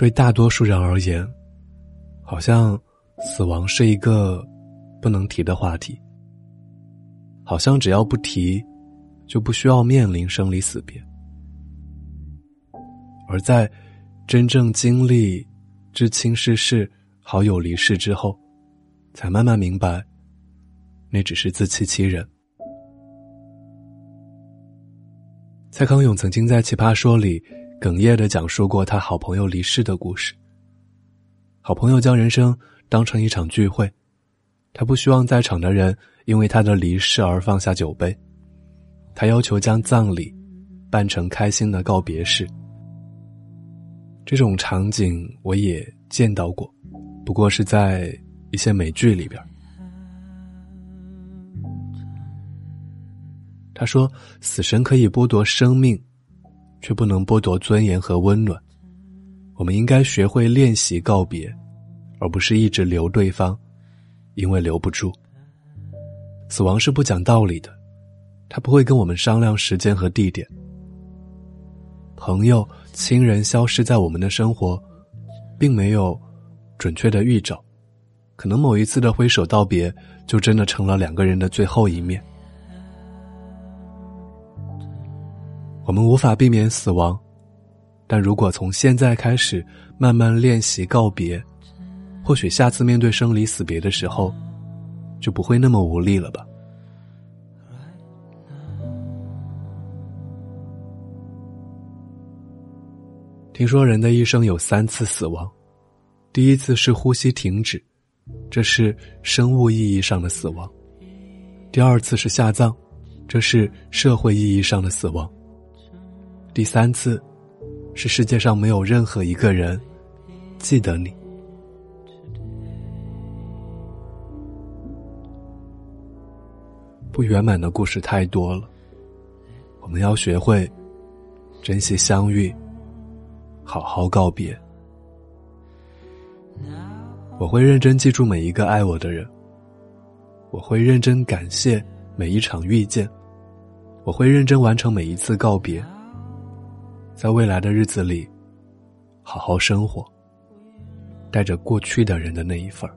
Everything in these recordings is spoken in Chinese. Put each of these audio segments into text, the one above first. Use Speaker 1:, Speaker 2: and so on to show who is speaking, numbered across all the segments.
Speaker 1: 对大多数人而言，好像死亡是一个不能提的话题。好像只要不提，就不需要面临生离死别。而在真正经历至亲逝世、好友离世之后，才慢慢明白，那只是自欺欺人。蔡康永曾经在《奇葩说》里哽咽的讲述过他好朋友离世的故事。好朋友将人生当成一场聚会，他不希望在场的人因为他的离世而放下酒杯，他要求将葬礼办成开心的告别式。这种场景我也见到过，不过是在一些美剧里边。他说：“死神可以剥夺生命，却不能剥夺尊严和温暖。我们应该学会练习告别，而不是一直留对方，因为留不住。死亡是不讲道理的，他不会跟我们商量时间和地点。朋友、亲人消失在我们的生活，并没有准确的预兆，可能某一次的挥手道别，就真的成了两个人的最后一面。”我们无法避免死亡，但如果从现在开始慢慢练习告别，或许下次面对生离死别的时候，就不会那么无力了吧。听说人的一生有三次死亡，第一次是呼吸停止，这是生物意义上的死亡；第二次是下葬，这是社会意义上的死亡。第三次，是世界上没有任何一个人记得你。不圆满的故事太多了，我们要学会珍惜相遇，好好告别。我会认真记住每一个爱我的人，我会认真感谢每一场遇见，我会认真完成每一次告别。在未来的日子里，好好生活，带着过去的人的那一份儿。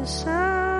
Speaker 1: the sun.